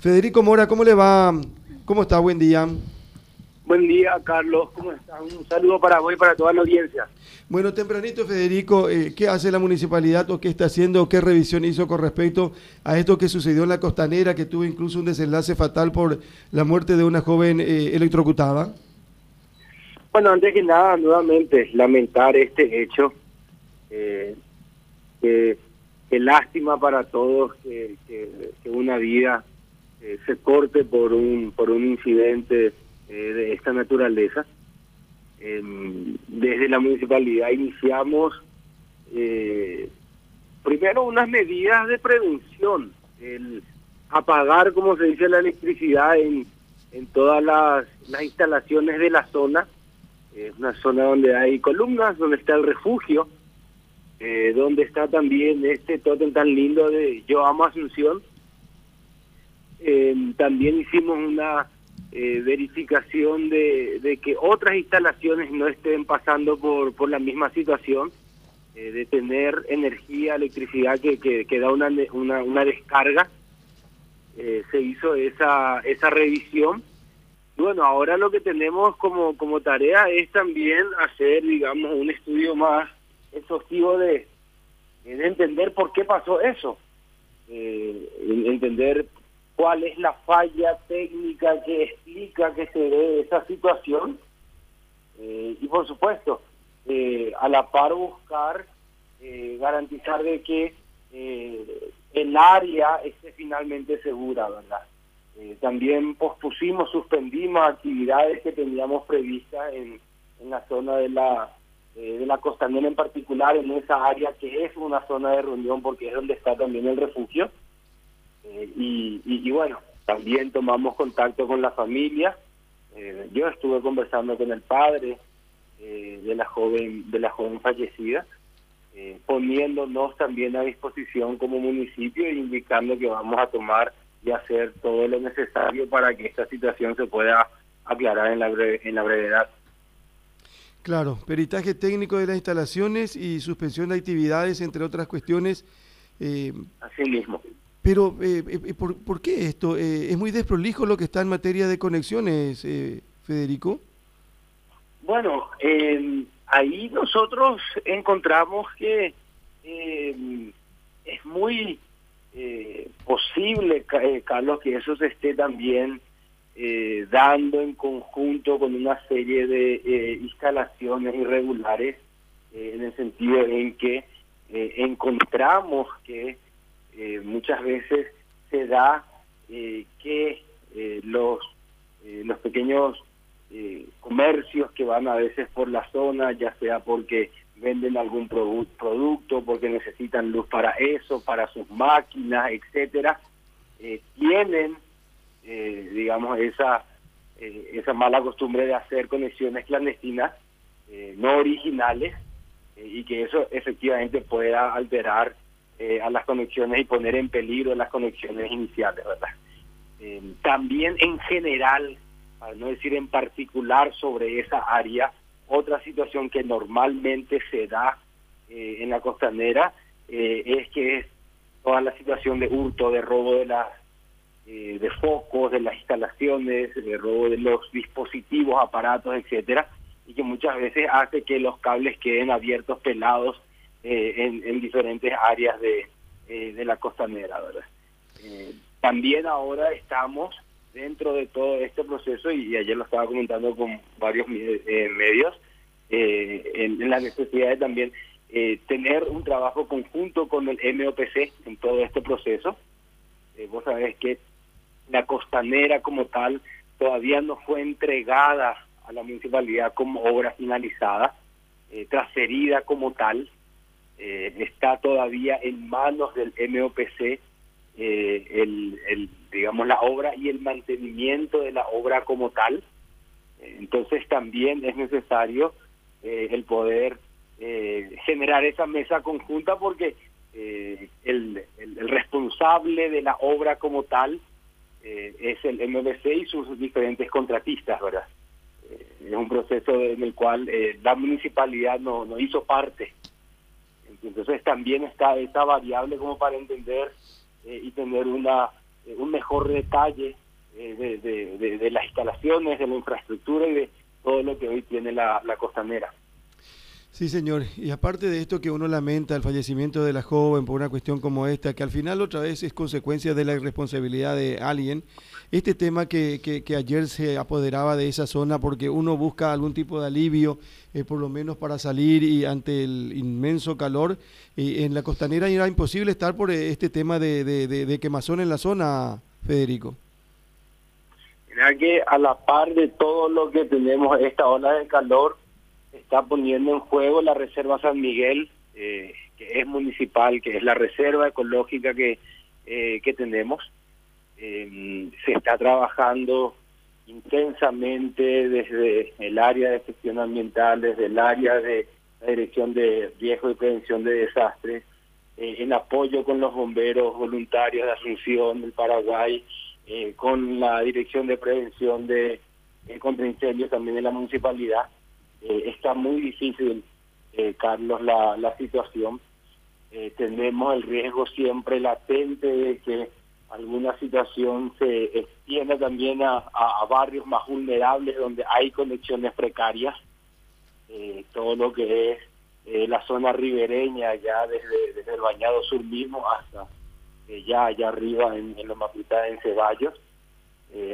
Federico Mora, ¿cómo le va? ¿Cómo está? Buen día. Buen día, Carlos. ¿Cómo estás? Un saludo para vos y para toda la audiencia. Bueno, tempranito, Federico, eh, ¿qué hace la municipalidad o qué está haciendo? ¿Qué revisión hizo con respecto a esto que sucedió en la costanera, que tuvo incluso un desenlace fatal por la muerte de una joven eh, electrocutada? Bueno, antes que nada, nuevamente, lamentar este hecho. Eh, que, lástima para todos que, una vida eh, se corte por un, por un incidente eh, de esta naturaleza. Em, desde la municipalidad iniciamos primero unas medidas de prevención, el apagar, como se dice, la electricidad en, en todas las, las instalaciones de la zona es una zona donde hay columnas, donde está el refugio, eh, donde está también este tótem tan lindo de Yo Amo Asunción. Eh, también hicimos una eh, verificación de, que otras instalaciones no estén pasando por, la misma situación, de tener energía, electricidad que, da una, una, una descarga. se hizo esa, esa revisión bueno, ahora lo que tenemos como, como tarea es también hacer, digamos, un estudio más exhaustivo de, de entender por qué pasó eso, eh, entender cuál es la falla técnica que explica que se dé esa situación eh, y por supuesto eh, a la par buscar garantizar de que el área esté finalmente segura, ¿verdad? Eh, también pospusimos, suspendimos actividades que teníamos previstas en, en la zona de la eh, de la costanera en particular, en esa área que es una zona de reunión porque es donde está también el refugio. Eh, y, y, bueno, también tomamos contacto con la familia. yo estuve conversando con el padre de la joven de la joven fallecida, poniéndonos también a disposición como municipio e indicando que vamos a tomar y hacer todo lo necesario para que esta situación se pueda aclarar en la, en la brevedad. Claro, peritaje técnico de las instalaciones y suspensión de actividades, entre otras cuestiones. Eh, Así mismo. Pero, eh, eh ¿por, ¿por, qué esto? Eh, ¿Es muy desprolijo lo que está en materia de conexiones, Federico? Bueno, ahí nosotros encontramos que es muy eh, posible, eh, Carlos, que eso se esté también eh, dando en conjunto con una serie de eh, instalaciones irregulares, en el sentido en que encontramos que muchas veces se da que los, los pequeños comercios que van a veces por la zona, ya sea porque venden algún producto porque necesitan luz para eso, para sus máquinas, etcétera, eh, tienen, eh, digamos, esa eh, esa mala costumbre de hacer conexiones clandestinas no originales y que eso efectivamente pueda alterar a las conexiones y poner en peligro las conexiones iniciales, ¿verdad? también en general, para no decir en particular sobre esa área, otra situación que normalmente se da eh, en la costanera eh, es que es toda la situación de hurto, de robo de las eh, de focos, de las instalaciones, de robo de los dispositivos, aparatos, etcétera, y que muchas veces hace que los cables queden abiertos, pelados en, en, diferentes áreas de, de la costanera, ¿verdad? también ahora estamos dentro de todo este proceso, y, ayer lo estaba comentando con varios eh, medios, eh, en, la necesidad de también eh, tener un trabajo conjunto con el MOPC en todo este proceso. vos sabés que la costanera como tal todavía no fue entregada a la municipalidad como obra finalizada, transferida como tal, está todavía en manos del MOPC el, el digamos, la obra y el mantenimiento de la obra como tal. Entonces también es necesario eh, el poder eh, generar esa mesa conjunta porque eh, el, el, responsable de la obra como tal es el MBC y sus diferentes contratistas, ¿verdad? es un proceso en el cual la municipalidad no, no hizo parte. Entonces también está esa variable como para entender y tener una un mejor detalle de, las instalaciones, de la infraestructura y de todo lo que hoy tiene la costanera. Sí, señor. Y aparte de esto que uno lamenta el fallecimiento de la joven por una cuestión como esta, que al final otra vez es consecuencia de la irresponsabilidad de alguien, este tema que, ayer se apoderaba de esa zona porque uno busca algún tipo de alivio, eh, por lo menos para salir y ante el inmenso calor, y en la costanera era imposible estar por este tema de, quemazón en la zona, Federico. Mira que a la par de todo lo que tenemos esta ola de calor, está poniendo en juego la Reserva San Miguel, eh, que es municipal, que es la reserva ecológica que, eh, que tenemos. Eh, se está trabajando intensamente desde el área de gestión ambiental, desde el área de la Dirección de Riesgo y Prevención de Desastres, en apoyo con los bomberos voluntarios de Asunción, del Paraguay, con la Dirección de Prevención de contra Incendios también de la municipalidad eh, está muy difícil, eh, Carlos, la, la situación. Eh, tenemos el riesgo siempre latente de que alguna situación se extienda también a, barrios más vulnerables donde hay conexiones precarias. todo lo que es la zona ribereña, ya desde, el Bañado Sur mismo hasta ya allá arriba en, en los Maputá, en Ceballos.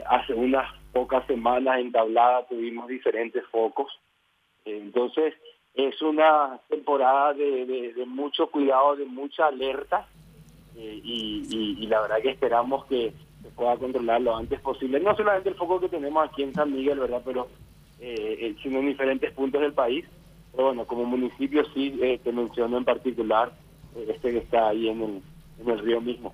hace unas pocas semanas en Tablada tuvimos diferentes focos entonces, es una temporada de, mucho cuidado, de mucha alerta eh, y, la verdad que esperamos que se pueda controlar lo antes posible. No solamente el foco que tenemos aquí en San Miguel, ¿verdad? Pero eh, eh, sino en diferentes puntos del país. Pero bueno, como municipio sí te menciono en particular este que está ahí en el, en el río mismo.